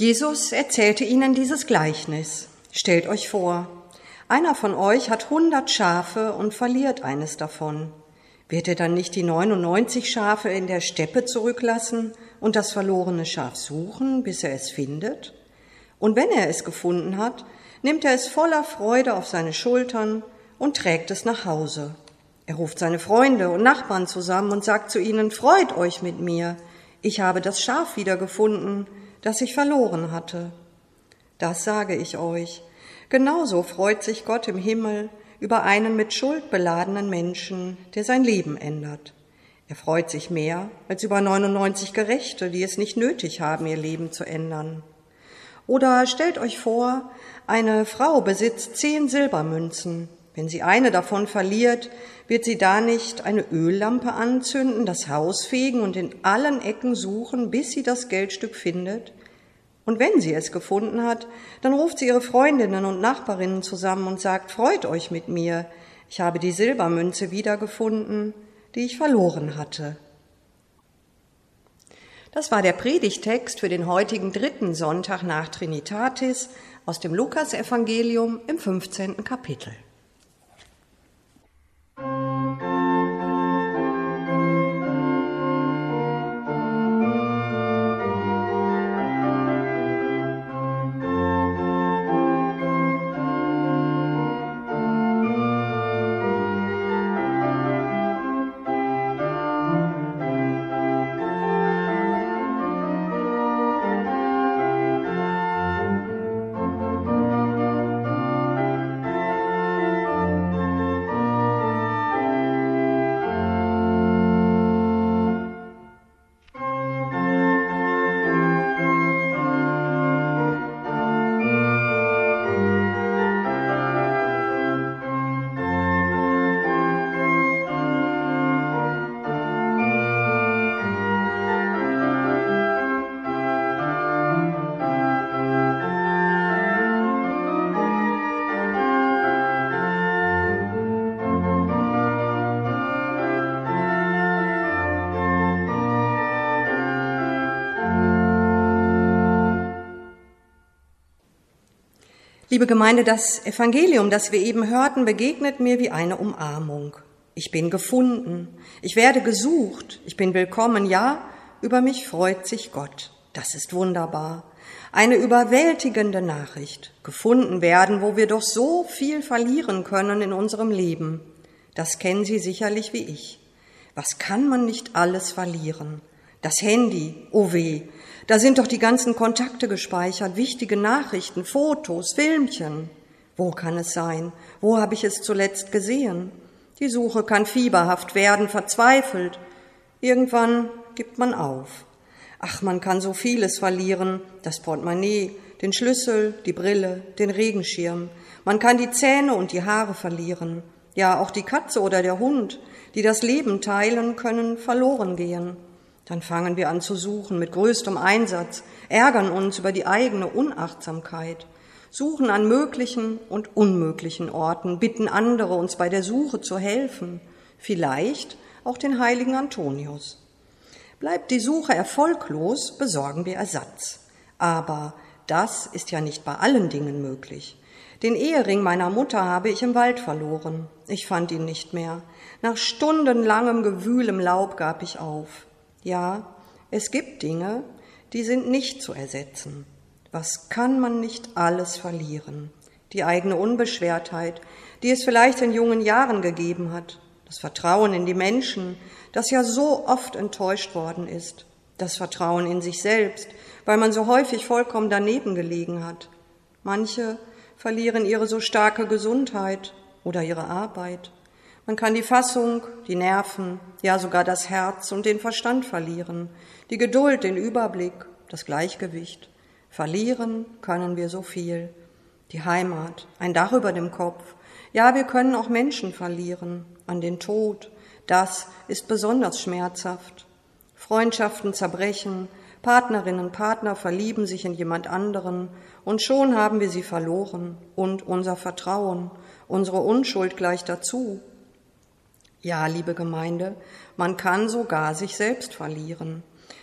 Jesus erzählte ihnen dieses Gleichnis. Stellt euch vor, einer von euch hat hundert Schafe und verliert eines davon. Wird er dann nicht die 99 Schafe in der Steppe zurücklassen und das verlorene Schaf suchen, bis er es findet? Und wenn er es gefunden hat, nimmt er es voller Freude auf seine Schultern und trägt es nach Hause. Er ruft seine Freunde und Nachbarn zusammen und sagt zu ihnen, Freut euch mit mir, ich habe das Schaf wiedergefunden, das ich verloren hatte. Das sage ich euch. Genauso freut sich Gott im Himmel über einen mit Schuld beladenen Menschen, der sein Leben ändert. Er freut sich mehr als über 99 Gerechte, die es nicht nötig haben, ihr Leben zu ändern. Oder stellt euch vor, eine Frau besitzt zehn Silbermünzen. Wenn sie eine davon verliert, wird sie da nicht eine Öllampe anzünden, das Haus fegen und in allen Ecken suchen, bis sie das Geldstück findet? Und wenn sie es gefunden hat, dann ruft sie ihre Freundinnen und Nachbarinnen zusammen und sagt, freut euch mit mir, ich habe die Silbermünze wiedergefunden, die ich verloren hatte. Das war der Predigtext für den heutigen dritten Sonntag nach Trinitatis aus dem Lukasevangelium im 15. Kapitel. Liebe Gemeinde, das Evangelium, das wir eben hörten, begegnet mir wie eine Umarmung. Ich bin gefunden, ich werde gesucht, ich bin willkommen, ja, über mich freut sich Gott. Das ist wunderbar. Eine überwältigende Nachricht. Gefunden werden, wo wir doch so viel verlieren können in unserem Leben. Das kennen Sie sicherlich wie ich. Was kann man nicht alles verlieren? Das Handy, oh weh, da sind doch die ganzen Kontakte gespeichert, wichtige Nachrichten, Fotos, Filmchen. Wo kann es sein? Wo habe ich es zuletzt gesehen? Die Suche kann fieberhaft werden, verzweifelt. Irgendwann gibt man auf. Ach, man kann so vieles verlieren, das Portemonnaie, den Schlüssel, die Brille, den Regenschirm. Man kann die Zähne und die Haare verlieren. Ja, auch die Katze oder der Hund, die das Leben teilen, können verloren gehen. Dann fangen wir an zu suchen mit größtem Einsatz, ärgern uns über die eigene Unachtsamkeit, suchen an möglichen und unmöglichen Orten, bitten andere, uns bei der Suche zu helfen, vielleicht auch den heiligen Antonius. Bleibt die Suche erfolglos, besorgen wir Ersatz. Aber das ist ja nicht bei allen Dingen möglich. Den Ehering meiner Mutter habe ich im Wald verloren. Ich fand ihn nicht mehr. Nach stundenlangem Gewühl im Laub gab ich auf. Ja, es gibt Dinge, die sind nicht zu ersetzen. Was kann man nicht alles verlieren? Die eigene Unbeschwertheit, die es vielleicht in jungen Jahren gegeben hat, das Vertrauen in die Menschen, das ja so oft enttäuscht worden ist, das Vertrauen in sich selbst, weil man so häufig vollkommen daneben gelegen hat. Manche verlieren ihre so starke Gesundheit oder ihre Arbeit. Man kann die Fassung, die Nerven, ja sogar das Herz und den Verstand verlieren, die Geduld, den Überblick, das Gleichgewicht. Verlieren können wir so viel. Die Heimat, ein Dach über dem Kopf. Ja, wir können auch Menschen verlieren, an den Tod. Das ist besonders schmerzhaft. Freundschaften zerbrechen, Partnerinnen, Partner verlieben sich in jemand anderen und schon haben wir sie verloren und unser Vertrauen, unsere Unschuld gleich dazu. Ja, liebe Gemeinde, man kann sogar sich selbst verlieren.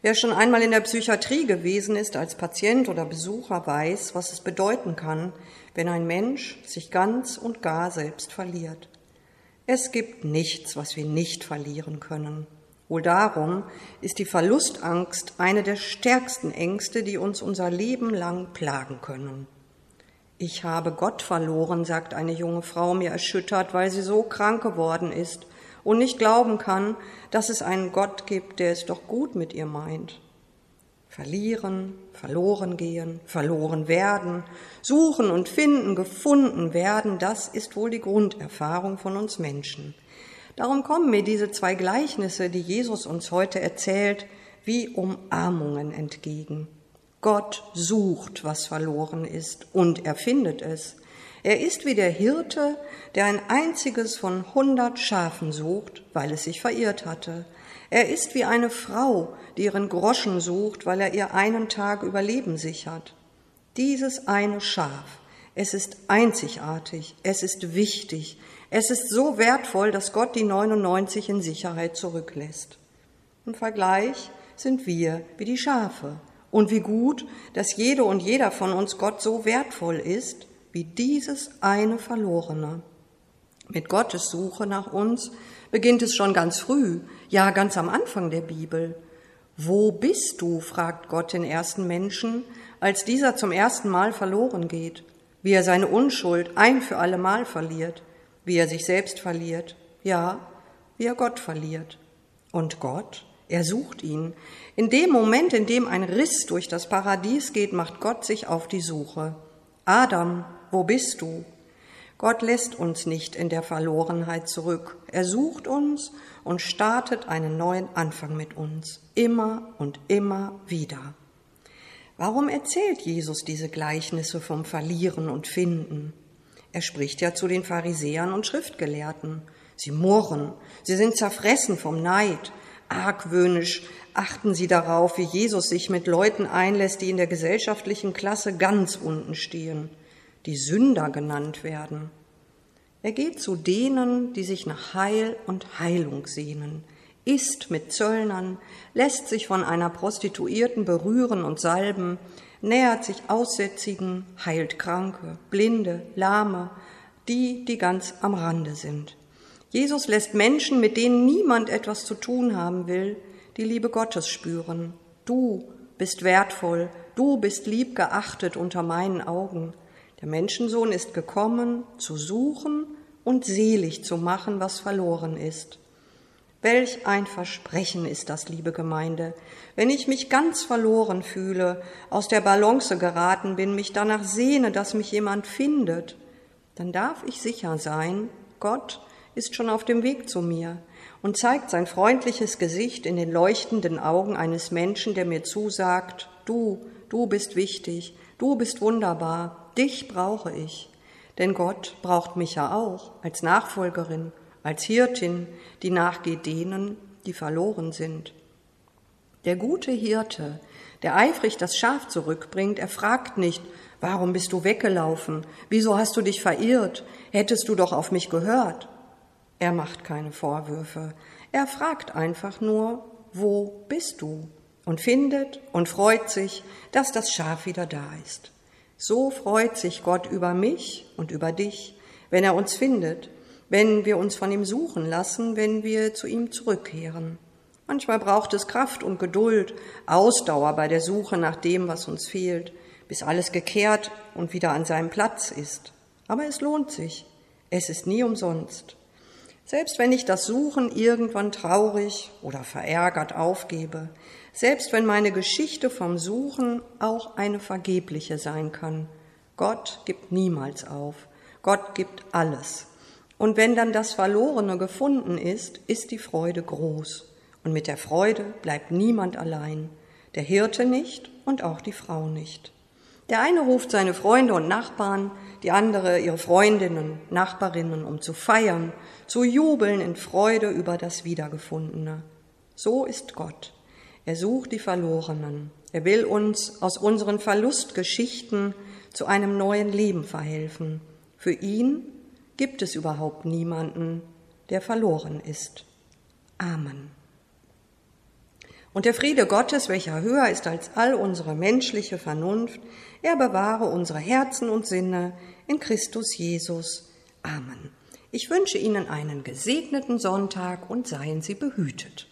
Wer schon einmal in der Psychiatrie gewesen ist als Patient oder Besucher, weiß, was es bedeuten kann, wenn ein Mensch sich ganz und gar selbst verliert. Es gibt nichts, was wir nicht verlieren können. Wohl darum ist die Verlustangst eine der stärksten Ängste, die uns unser Leben lang plagen können. Ich habe Gott verloren, sagt eine junge Frau mir erschüttert, weil sie so krank geworden ist und nicht glauben kann, dass es einen Gott gibt, der es doch gut mit ihr meint. Verlieren, verloren gehen, verloren werden, suchen und finden, gefunden werden, das ist wohl die Grunderfahrung von uns Menschen. Darum kommen mir diese zwei Gleichnisse, die Jesus uns heute erzählt, wie Umarmungen entgegen. Gott sucht, was verloren ist, und er findet es. Er ist wie der Hirte, der ein einziges von hundert Schafen sucht, weil es sich verirrt hatte. Er ist wie eine Frau, die ihren Groschen sucht, weil er ihr einen Tag Überleben sichert. Dieses eine Schaf, es ist einzigartig, es ist wichtig, es ist so wertvoll, dass Gott die 99 in Sicherheit zurücklässt. Im Vergleich sind wir wie die Schafe. Und wie gut, dass jede und jeder von uns Gott so wertvoll ist, wie dieses eine Verlorene. Mit Gottes Suche nach uns beginnt es schon ganz früh, ja ganz am Anfang der Bibel. Wo bist du? fragt Gott den ersten Menschen, als dieser zum ersten Mal verloren geht, wie er seine Unschuld ein für alle Mal verliert wie er sich selbst verliert, ja, wie er Gott verliert. Und Gott, er sucht ihn. In dem Moment, in dem ein Riss durch das Paradies geht, macht Gott sich auf die Suche. Adam, wo bist du? Gott lässt uns nicht in der Verlorenheit zurück. Er sucht uns und startet einen neuen Anfang mit uns, immer und immer wieder. Warum erzählt Jesus diese Gleichnisse vom Verlieren und Finden? Er spricht ja zu den Pharisäern und Schriftgelehrten. Sie murren, sie sind zerfressen vom Neid. Argwöhnisch achten sie darauf, wie Jesus sich mit Leuten einlässt, die in der gesellschaftlichen Klasse ganz unten stehen, die Sünder genannt werden. Er geht zu denen, die sich nach Heil und Heilung sehnen, isst mit Zöllnern, lässt sich von einer Prostituierten berühren und salben, nähert sich Aussätzigen, heilt Kranke, Blinde, Lahme, die, die ganz am Rande sind. Jesus lässt Menschen, mit denen niemand etwas zu tun haben will, die Liebe Gottes spüren. Du bist wertvoll, du bist lieb geachtet unter meinen Augen. Der Menschensohn ist gekommen, zu suchen und selig zu machen, was verloren ist. Welch ein Versprechen ist das, liebe Gemeinde. Wenn ich mich ganz verloren fühle, aus der Balance geraten bin, mich danach sehne, dass mich jemand findet, dann darf ich sicher sein, Gott ist schon auf dem Weg zu mir und zeigt sein freundliches Gesicht in den leuchtenden Augen eines Menschen, der mir zusagt, du, du bist wichtig, du bist wunderbar, dich brauche ich. Denn Gott braucht mich ja auch als Nachfolgerin als Hirtin, die nachgeht denen, die verloren sind. Der gute Hirte, der eifrig das Schaf zurückbringt, er fragt nicht, warum bist du weggelaufen? Wieso hast du dich verirrt? Hättest du doch auf mich gehört? Er macht keine Vorwürfe. Er fragt einfach nur, wo bist du? Und findet und freut sich, dass das Schaf wieder da ist. So freut sich Gott über mich und über dich, wenn er uns findet wenn wir uns von ihm suchen lassen, wenn wir zu ihm zurückkehren. Manchmal braucht es Kraft und Geduld, Ausdauer bei der Suche nach dem, was uns fehlt, bis alles gekehrt und wieder an seinem Platz ist. Aber es lohnt sich. Es ist nie umsonst. Selbst wenn ich das Suchen irgendwann traurig oder verärgert aufgebe, selbst wenn meine Geschichte vom Suchen auch eine vergebliche sein kann, Gott gibt niemals auf. Gott gibt alles. Und wenn dann das Verlorene gefunden ist, ist die Freude groß. Und mit der Freude bleibt niemand allein, der Hirte nicht und auch die Frau nicht. Der eine ruft seine Freunde und Nachbarn, die andere ihre Freundinnen, Nachbarinnen, um zu feiern, zu jubeln in Freude über das Wiedergefundene. So ist Gott. Er sucht die Verlorenen. Er will uns aus unseren Verlustgeschichten zu einem neuen Leben verhelfen. Für ihn gibt es überhaupt niemanden, der verloren ist. Amen. Und der Friede Gottes, welcher höher ist als all unsere menschliche Vernunft, er bewahre unsere Herzen und Sinne in Christus Jesus. Amen. Ich wünsche Ihnen einen gesegneten Sonntag und seien Sie behütet.